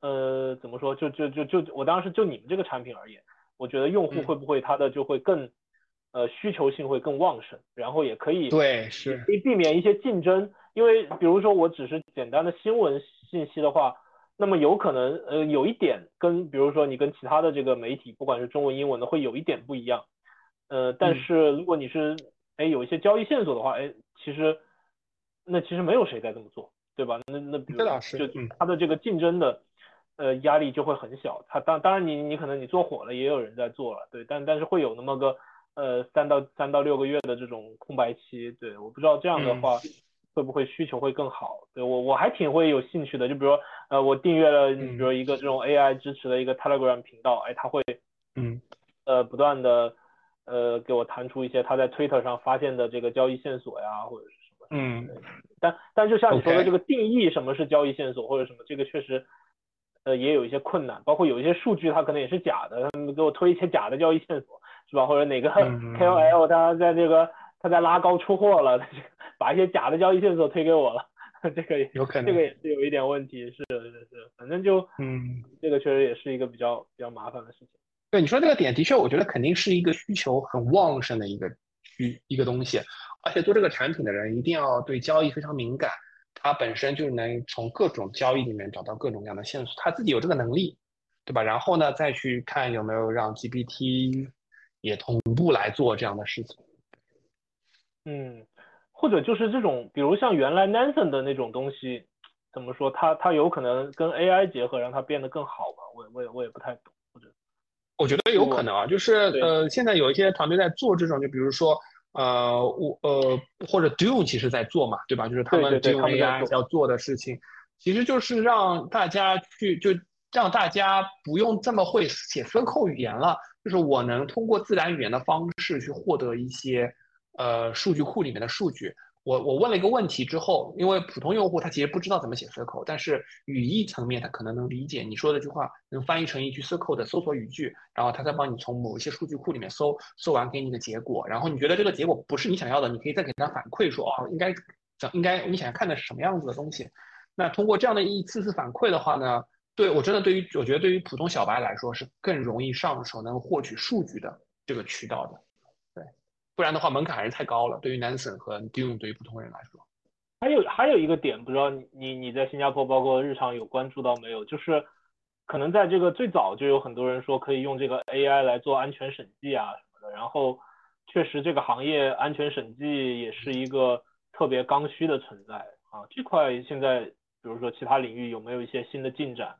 呃，怎么说？就就就就我当时就你们这个产品而言，我觉得用户会不会他的就会更，呃，需求性会更旺盛，然后也可以对是。可以避免一些竞争，因为比如说我只是简单的新闻信息的话，那么有可能呃有一点跟比如说你跟其他的这个媒体，不管是中文英文的，会有一点不一样，呃，但是如果你是哎有一些交易线索的话，哎，其实那其实没有谁在这么做，对吧？那那比如就他的这个竞争的。呃，压力就会很小。他当当然，你你可能你做火了，也有人在做了，对。但但是会有那么个呃三到三到六个月的这种空白期，对。我不知道这样的话会不会需求会更好。对我我还挺会有兴趣的。就比如说呃，我订阅了，你比如一个这种 AI 支持的一个 Telegram 频道，哎，他会嗯呃不断的呃给我弹出一些他在 Twitter 上发现的这个交易线索呀，或者是什么。嗯。但但就像你说的这个定义什么是交易线索或者什么，这个确实。呃，也有一些困难，包括有一些数据它可能也是假的，他们给我推一些假的交易线索，是吧？或者哪个 KOL 他在这个他在拉高出货了，把一些假的交易线索推给我了，这个也有可能，这个也是有一点问题，是是是，反正就嗯，这个确实也是一个比较比较麻烦的事情。对你说这个点，的确，我觉得肯定是一个需求很旺盛的一个需一个东西，而且做这个产品的人一定要对交易非常敏感。它本身就能从各种交易里面找到各种各样的线索，他自己有这个能力，对吧？然后呢，再去看有没有让 GPT 也同步来做这样的事情。嗯，或者就是这种，比如像原来 Nansen 的那种东西，怎么说？它它有可能跟 AI 结合，让它变得更好吧？我我也我也不太懂，或者我觉得有可能啊，就是呃，现在有一些团队在做这种，就比如说。呃，我呃，或者 Dune 其实在做嘛，对吧？就是他们 Dune AI 要做的事情，其实就是让大家去，就让大家不用这么会写 SQL 语言了，就是我能通过自然语言的方式去获得一些呃数据库里面的数据。我我问了一个问题之后，因为普通用户他其实不知道怎么写 SQL，但是语义层面他可能能理解你说的这句话，能翻译成一句 SQL 的搜索语句，然后他再帮你从某一些数据库里面搜，搜完给你个结果，然后你觉得这个结果不是你想要的，你可以再给他反馈说，哦，应该怎应该你想看的是什么样子的东西。那通过这样的一次次反馈的话呢，对我真的对于我觉得对于普通小白来说是更容易上手能获取数据的这个渠道的，不然的话门槛还是太高了。对于 Nansen 和 Dune 对于普通人来说，还有还有一个点，不知道你你你在新加坡包括日常有关注到没有？就是可能在这个最早就有很多人说可以用这个 AI 来做安全审计啊什么的，然后确实这个行业安全审计也是一个特别刚需的存在啊，这块现在。比如说其他领域有没有一些新的进展？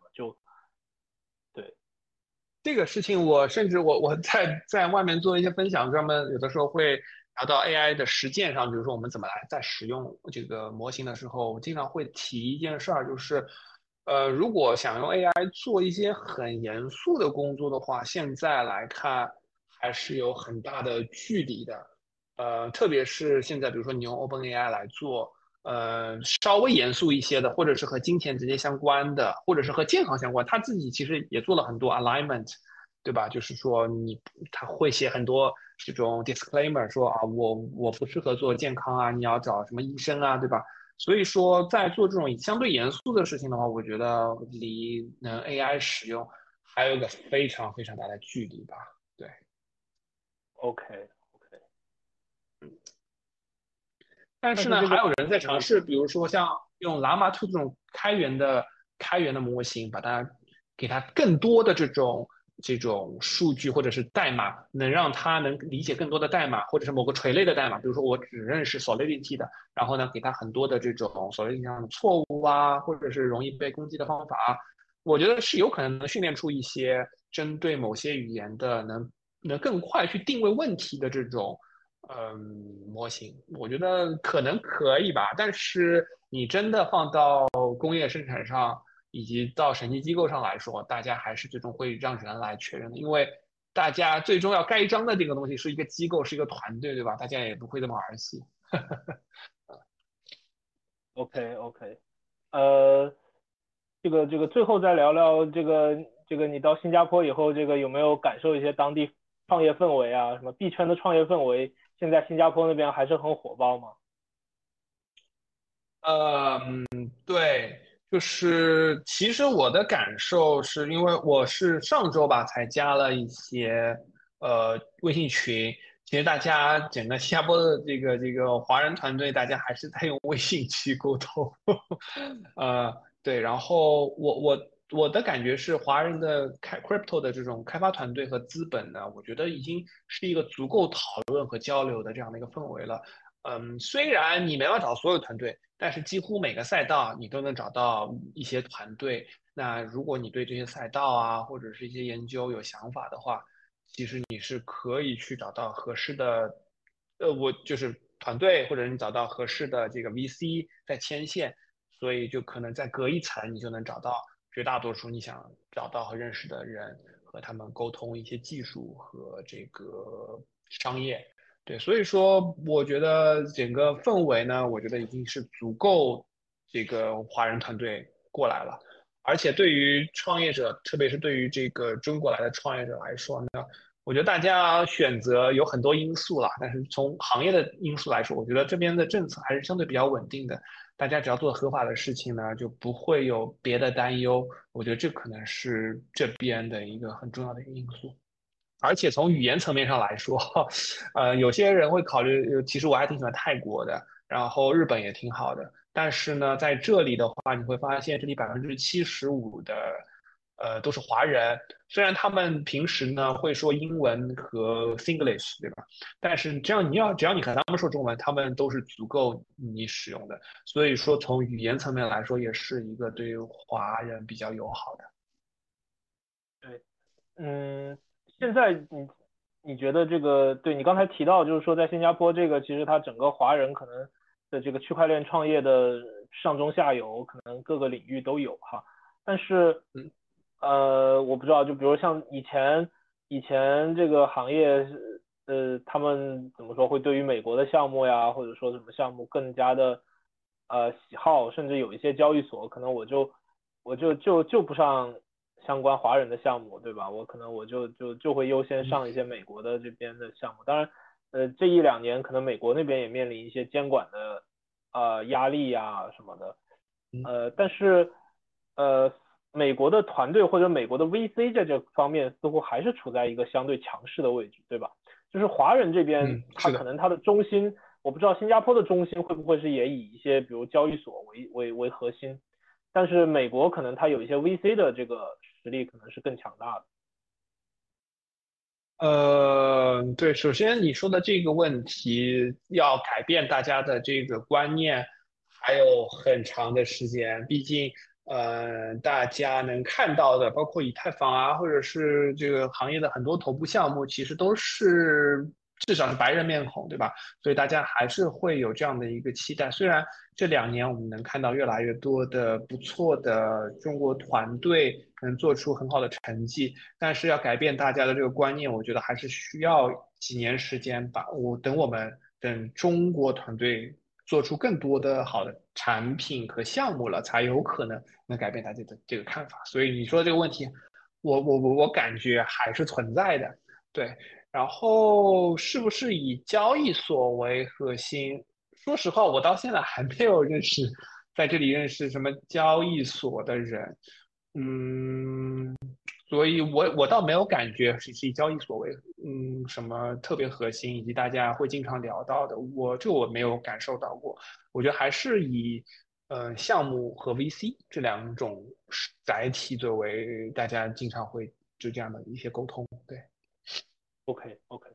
这个事情，我甚至我我在在外面做一些分享，专门有的时候会聊到 AI 的实践上，比如说我们怎么来在使用这个模型的时候，我经常会提一件事儿，就是呃，如果想用 AI 做一些很严肃的工作的话，现在来看还是有很大的距离的。呃，特别是现在，比如说你用 OpenAI 来做。呃，稍微严肃一些的，或者是和金钱直接相关的，或者是和健康相关，他自己其实也做了很多 alignment，对吧？就是说你他会写很多这种 disclaimer，说啊，我我不适合做健康啊，你要找什么医生啊，对吧？所以说在做这种相对严肃的事情的话，我觉得离能 AI 使用还有个非常非常大的距离吧。对，OK OK，嗯。但是呢，还有人在尝试，比如说像用 Llama 2这种开源的开源的模型，把它给它更多的这种这种数据或者是代码，能让它能理解更多的代码，或者是某个垂类的代码。比如说我只认识 Solidity 的，然后呢，给它很多的这种 Solidity 上的错误啊，或者是容易被攻击的方法，我觉得是有可能能训练出一些针对某些语言的，能能更快去定位问题的这种。嗯，模型我觉得可能可以吧，但是你真的放到工业生产上，以及到审计机构上来说，大家还是最终会让人来确认的，因为大家最终要盖章的这个东西是一个机构，是一个团队，对吧？大家也不会这么儿戏。OK OK，呃，这个这个最后再聊聊这个这个你到新加坡以后，这个有没有感受一些当地创业氛围啊？什么币圈的创业氛围？现在新加坡那边还是很火爆吗？嗯，对，就是其实我的感受是因为我是上周吧才加了一些呃微信群，其实大家整个新加坡的这个这个华人团队，大家还是在用微信去沟通。呃，对，然后我我。我的感觉是，华人的开 crypto 的这种开发团队和资本呢，我觉得已经是一个足够讨论和交流的这样的一个氛围了。嗯，虽然你没法找所有团队，但是几乎每个赛道你都能找到一些团队。那如果你对这些赛道啊，或者是一些研究有想法的话，其实你是可以去找到合适的，呃，我就是团队，或者你找到合适的这个 VC 在牵线，所以就可能再隔一层，你就能找到。绝大多数你想找到和认识的人，和他们沟通一些技术和这个商业，对，所以说我觉得整个氛围呢，我觉得已经是足够这个华人团队过来了，而且对于创业者，特别是对于这个中国来的创业者来说呢，我觉得大家选择有很多因素了，但是从行业的因素来说，我觉得这边的政策还是相对比较稳定的。大家只要做合法的事情呢，就不会有别的担忧。我觉得这可能是这边的一个很重要的一个因素。而且从语言层面上来说，呃，有些人会考虑，其实我还挺喜欢泰国的，然后日本也挺好的。但是呢，在这里的话，你会发现这里百分之七十五的。呃，都是华人，虽然他们平时呢会说英文和 Singlish，对吧？但是这样你要只要你和他们说中文，他们都是足够你使用的。所以说，从语言层面来说，也是一个对于华人比较友好的。对，嗯，现在你你觉得这个，对你刚才提到，就是说在新加坡这个，其实它整个华人可能的这个区块链创业的上中下游，可能各个领域都有哈，但是嗯。呃，我不知道，就比如像以前，以前这个行业，呃，他们怎么说会对于美国的项目呀，或者说什么项目更加的呃喜好，甚至有一些交易所，可能我就我就就就不上相关华人的项目，对吧？我可能我就就就会优先上一些美国的这边的项目。当然，呃，这一两年可能美国那边也面临一些监管的呃压力呀什么的，呃，但是呃美国的团队或者美国的 VC 在这方面似乎还是处在一个相对强势的位置，对吧？就是华人这边，他可能他的中心，我不知道新加坡的中心会不会是也以一些比如交易所为为为核心，但是美国可能它有一些 VC 的这个实力可能是更强大的。呃，对，首先你说的这个问题要改变大家的这个观念，还有很长的时间，毕竟。呃，大家能看到的，包括以太坊啊，或者是这个行业的很多头部项目，其实都是至少是白人面孔，对吧？所以大家还是会有这样的一个期待。虽然这两年我们能看到越来越多的不错的中国团队能做出很好的成绩，但是要改变大家的这个观念，我觉得还是需要几年时间吧。我等我们等中国团队。做出更多的好的产品和项目了，才有可能能改变大家的这个看法。所以你说这个问题，我我我我感觉还是存在的。对，然后是不是以交易所为核心？说实话，我到现在还没有认识在这里认识什么交易所的人。嗯。所以，我我倒没有感觉是以交易所为嗯什么特别核心，以及大家会经常聊到的，我这我没有感受到过。我觉得还是以呃项目和 VC 这两种载体作为大家经常会就这样的一些沟通。对，OK OK，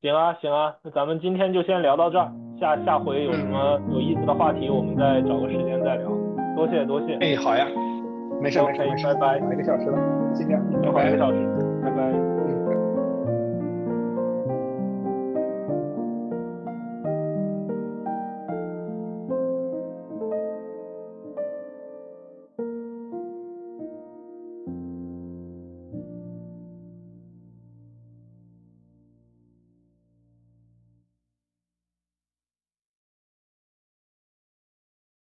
行啊行啊，那咱们今天就先聊到这儿，下下回有什么有意思的话题，我们再找个时间再聊。多谢多谢。哎，好呀。没事没事，拜拜，一个小时了，今天快一个小时。